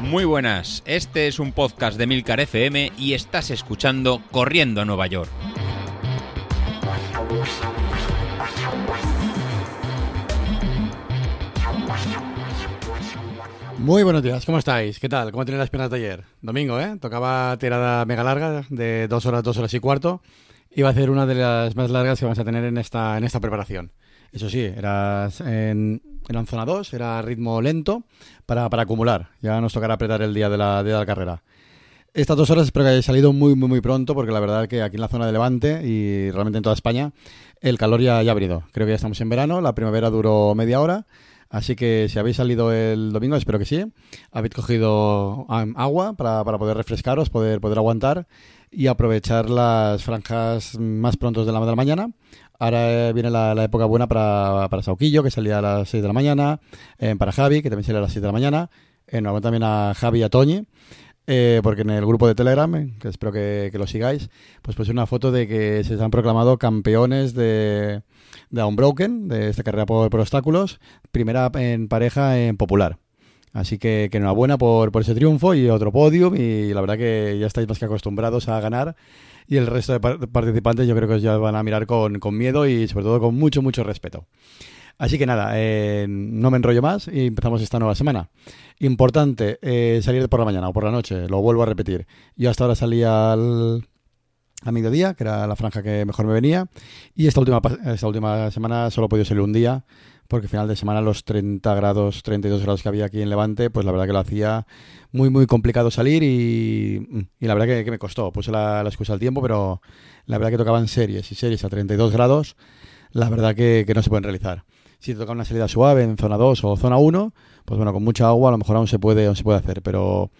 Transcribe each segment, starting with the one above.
Muy buenas, este es un podcast de Milcar FM y estás escuchando Corriendo a Nueva York. Muy buenos días, ¿cómo estáis? ¿Qué tal? ¿Cómo tenéis las piernas de ayer? Domingo, ¿eh? Tocaba tirada mega larga de dos horas, dos horas y cuarto. Iba a ser una de las más largas que vamos a tener en esta, en esta preparación. Eso sí, era en, zona 2, era ritmo lento para, para, acumular. Ya nos tocará apretar el día de la, de la carrera. Estas dos horas espero que hayáis salido muy, muy, muy pronto, porque la verdad que aquí en la zona de Levante y realmente en toda España, el calor ya, ha venido. Creo que ya estamos en verano, la primavera duró media hora Así que si habéis salido el domingo, espero que sí, habéis cogido agua para, para poder refrescaros, poder, poder aguantar y aprovechar las franjas más pronto de la, de la mañana. Ahora viene la, época buena para, para Sauquillo, que salía a las 6 de la mañana, eh, para Javi, que también salía a las 6 de la mañana, eh, también a Javi y a Toñi. Eh, porque en el grupo de Telegram, eh, que espero que, lo sigáis, pues puse una foto de que se han proclamado campeones de, de Unbroken, de esta carrera por, obstáculos, primera en pareja en popular. Así que, que enhorabuena por, por ese triunfo y otro podium y la verdad que ya estáis más que acostumbrados a ganar y el resto de participantes yo creo que ya van a mirar con, con miedo y sobre todo con mucho, mucho respeto. Así que nada, eh, no me enrollo más y empezamos esta nueva semana. Importante, eh, salir por la mañana o por la noche, lo vuelvo a repetir. Yo hasta ahora salía al, a mediodía, que era la franja que mejor me venía. Y esta última, esta última semana solo he podido salir un día, porque final de semana los 30 grados, 32 grados que había aquí en Levante, pues la verdad que lo hacía muy, muy complicado salir y, la verdad que, me costó. Puse la, excusa al tiempo, pero la verdad que tocaban series y series a 32 grados, la verdad que, que no se pueden realizar. Si te toca una salida suave en zona 2 o zona 1, pues bueno, con mucha agua a lo mejor aún se puede, aún se puede hacer, pero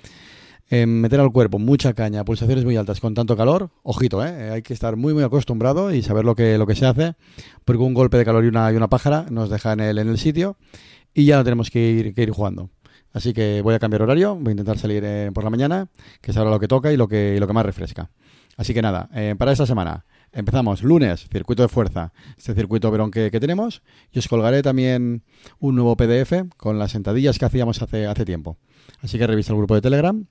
meter al cuerpo mucha caña, pulsaciones muy altas con tanto calor, ojito, ¿eh? hay que estar muy muy acostumbrado y saber lo que, lo que se hace, porque un golpe de calor y una, y una pájara nos deja en el, en el sitio y ya no tenemos que ir, que ir jugando. Así que voy a cambiar horario, voy a intentar salir eh, por la mañana, que es ahora lo que toca y lo que, lo que más refresca. Así que nada, eh, para esta semana empezamos lunes, circuito de fuerza, este circuito verón que, que, tenemos, y os colgaré también un nuevo PDF con las sentadillas que hacíamos hace, hace tiempo. Así que revisa el grupo de Telegram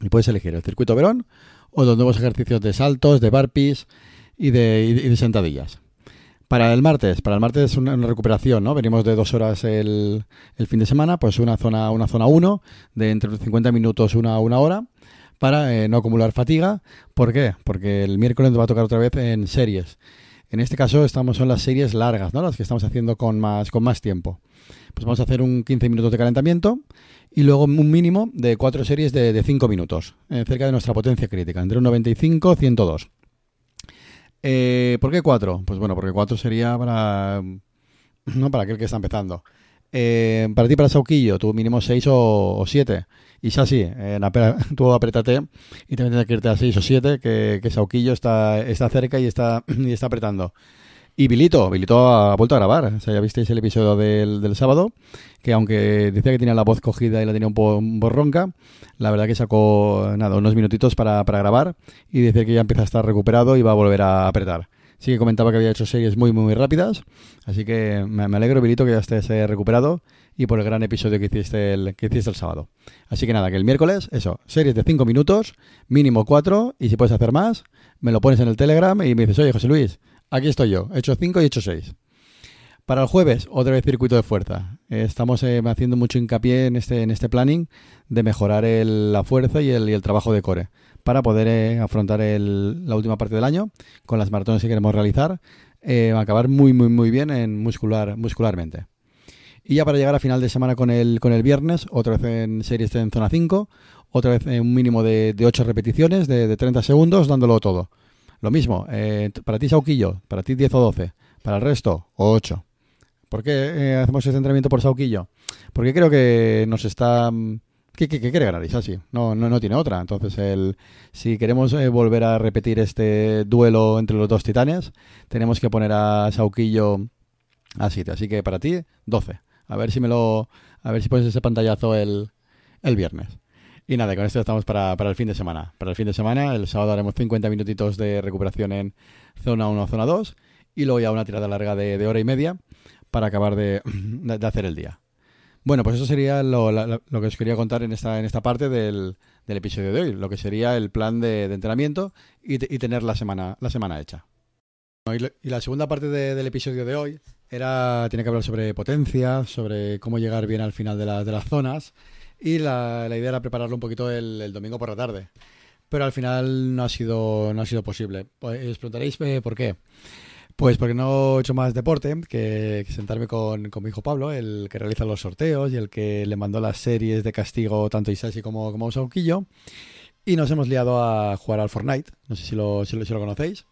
y puedes elegir el circuito Verón o los nuevos ejercicios de saltos, de burpees y de, sentadillas. Para el martes, para el martes es una, recuperación, ¿no? Venimos de dos horas el, fin de semana, pues una zona una zona 1 de entre 50 minutos una una hora para eh, no acumular fatiga. ¿Por qué? Porque el miércoles nos va a tocar otra vez en series. En este caso estamos en las series largas, ¿no? Las que estamos haciendo con más con más tiempo. Pues vamos a hacer un 15 minutos de calentamiento y luego un mínimo de cuatro series de, de 5 minutos, eh, cerca de nuestra potencia crítica, entre un 95 y 102. Eh, ¿Por qué 4? Pues bueno, porque 4 sería para, no para aquel que está empezando. Eh, para ti, para Sauquillo, tú mínimo 6 o 7. Y ya sí, eh, tú apretate y también tienes que irte a 6 o 7, que, que Sauquillo está, está cerca y está, y está apretando. Y Bilito, Bilito ha vuelto a grabar. O sea, ya visteis el episodio del, del sábado, que aunque decía que tenía la voz cogida y la tenía un poco, ronca, la verdad que sacó nada, unos minutitos para, para grabar y decía que ya empieza a estar recuperado y va a volver a apretar. Sí que comentaba que había hecho series muy, muy rápidas, así que me, alegro, Bilito, que ya estés eh, recuperado y por el gran episodio que hiciste el, que hiciste el sábado. Así que nada, que el miércoles, eso, series de 5 minutos, mínimo 4, y si puedes hacer más, me lo pones en el Telegram y me dices, oye, José Luis, Aquí estoy yo, he hecho 5 y he hecho 6. Para el jueves, otra vez circuito de fuerza. Estamos eh, haciendo mucho hincapié en este, en este planning de mejorar la fuerza y el, trabajo de core para poder eh, afrontar la última parte del año con las maratones que queremos realizar, eh, acabar muy, muy, muy bien en muscular, muscularmente. Y ya para llegar a final de semana con el, con el viernes, otra vez en series en zona 5, otra vez en un mínimo de, de 8 repeticiones de, de 30 segundos, dándolo todo. Lo mismo, eh, para ti Sauquillo, para ti 10 o 12, para el resto 8. ¿Por qué eh, hacemos este entrenamiento por Sauquillo? Porque creo que nos está... Mm, ¿Qué, quiere ganar No, no, no tiene otra. Entonces, el, si queremos eh, volver a repetir este duelo entre los dos titanes, tenemos que poner a Sauquillo a 7. Así que para ti, 12. A ver si me lo... A ver si pones ese pantallazo el, el viernes. Y nada, con esto estamos para, el fin de semana. Para el fin de semana, el sábado haremos 50 minutitos de recuperación en zona 1 o zona 2 y luego ya una tirada larga de, hora y media para acabar de, hacer el día. Bueno, pues eso sería lo, lo que os quería contar en esta, en esta parte del, del episodio de hoy, lo que sería el plan de, de entrenamiento y, y tener la semana, la semana hecha. Y, la segunda parte de- del episodio de hoy era tiene que hablar sobre potencia, sobre cómo llegar bien al final de, la- de las zonas y la, idea era prepararlo un poquito el, domingo por la tarde. Pero al final no ha sido, no ha sido posible. Pues, os preguntaréis eh, por qué. Pues porque no he hecho más deporte que, sentarme con, con mi hijo Pablo, el que realiza los sorteos y el que le mandó las series de castigo tanto Isashi como, como Sauquillo. Y nos hemos liado a jugar al Fortnite. No sé si lo, si lo, si lo conocéis.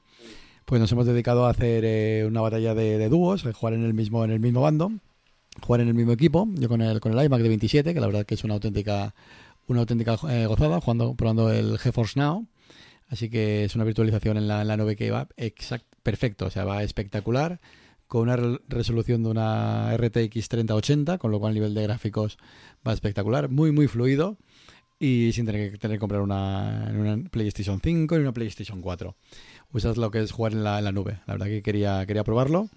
Pues nos hemos dedicado a hacer eh, una batalla de, de dúos, a jugar en el mismo, en el mismo bando, jugar en el mismo equipo. Yo con el, con el iMac de 27, que la verdad que es una auténtica, una auténtica eh, gozada, jugando, probando el GeForce Now. Así que es una virtualización en la, en la nube que va exact, perfecto, o sea, va espectacular, con una re- resolución de una RTX 3080, con lo cual el nivel de gráficos va espectacular, muy, muy fluido y sin tener que, tener que comprar una, una PlayStation 5 ni una PlayStation 4. Usas lo que es jugar en la, en la nube. La verdad que quería, quería probarlo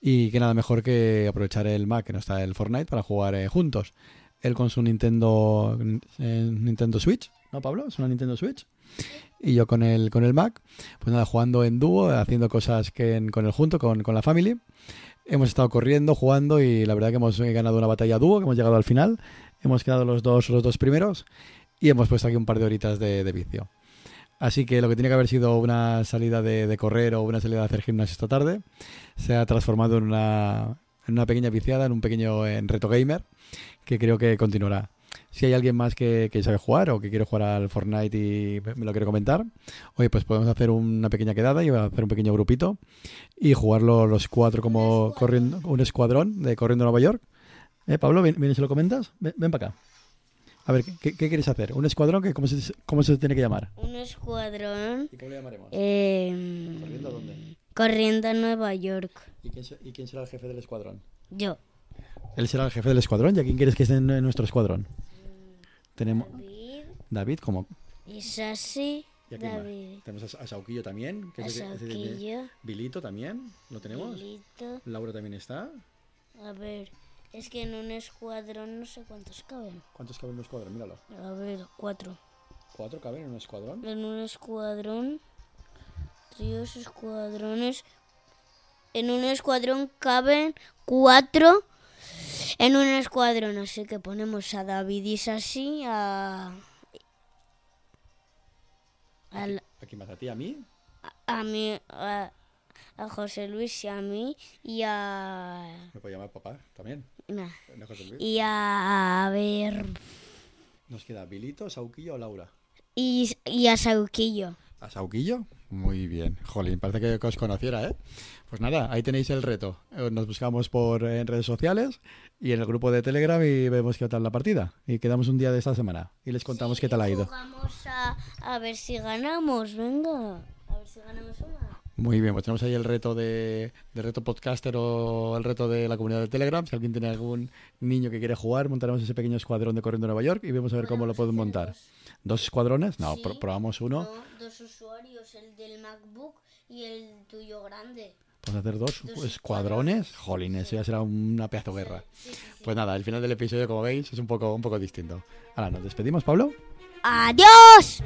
y que nada mejor que aprovechar el Mac, que no está el Fortnite, para jugar eh, juntos. Él con su Nintendo eh, Nintendo Switch, ¿no, Pablo? Es una Nintendo Switch y yo con el, con el Mac, pues nada, jugando en dúo, haciendo cosas que en- con el junto, con, con la family. Hemos estado corriendo, jugando y la verdad que hemos eh, ganado una batalla dúo, que hemos llegado al final. Hemos quedado los dos, los dos primeros y hemos puesto aquí un par de horitas de, de vicio. Así que lo que tiene que haber sido una salida de, de correr o una salida de hacer gimnasio esta tarde se ha transformado en una, en una pequeña viciada, en un pequeño en reto gamer que creo que continuará. Si hay alguien más que, que sabe jugar o que quiere jugar al Fortnite y me lo quiere comentar, oye, pues podemos hacer una pequeña quedada y hacer un pequeño grupito y jugarlo los cuatro como corriendo, un escuadrón de corriendo a Nueva York. ¿Eh, Pablo, ven y se lo comentas. Ven, ven para acá. A ver, ¿qué, qué quieres hacer? ¿Un escuadrón? que cómo, se, ¿Cómo se tiene que llamar? Un escuadrón ¿Y cómo le llamaremos? eh, ¿Corriendo a dónde? corriendo a Nueva York. ¿Y quién, se- y quién será el jefe del escuadrón? Yo. Él será el jefe del escuadrón. ¿Y a quién quieres que esté en, en nuestro escuadrón? Tenemos David, David como... Isasi, ¿Y a quién más? David, Tenemos a, a Sauquillo también. que es Asauquillo, Bilito también. ¿Lo tenemos? Lilito. Laura también está. A ver, es que en un escuadrón no sé cuántos caben. ¿Cuántos caben en un escuadrón? Míralo. A ver, cuatro. ¿Cuatro caben en un escuadrón? En un escuadrón, tríos escuadrones. En un escuadrón caben cuatro. En un escuadrón, así que ponemos a David y Sassi, a. al- ¿A quién más? ¿A ti? ¿A mí? a mí, a, a José Luis y a mí, y a. Me puedo llamar papá también. Nah, ¿No, José Luis? y a. A ver. Nos queda Bilito, Sauquillo o Laura. Y, y a Sauquillo. ¿A Sauquillo? Muy bien. Jolín, parece que, os conociera, ¿eh? Pues nada, ahí tenéis el reto. Eh, Nos buscamos por en redes sociales y en el grupo de Telegram y vemos qué tal la partida. Y quedamos un día de esta semana y les contamos qué tal ha ido. Jugamos a, a ver si ganamos, venga. A ver si ganamos una. Muy bien, pues tenemos ahí el reto de, de reto podcaster o el reto de la comunidad de Telegram. Si alguien tiene algún niño que quiere jugar, montaremos ese pequeño escuadrón de corriendo a Nueva York y vemos a ver cómo lo podemos montar. ¿Dos escuadrones? No, Sí. pro- probamos uno. No, dos usuarios, el del MacBook y el tuyo grande. Vamos a hacer dos, Dos escuadrones. Jolín, eso ya será una pedazo de guerra. Pues nada, el final del episodio, como veis, es un poco, un poco distinto. Ahora, ¿nos despedimos, Pablo? ¡Adiós!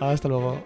Hasta luego.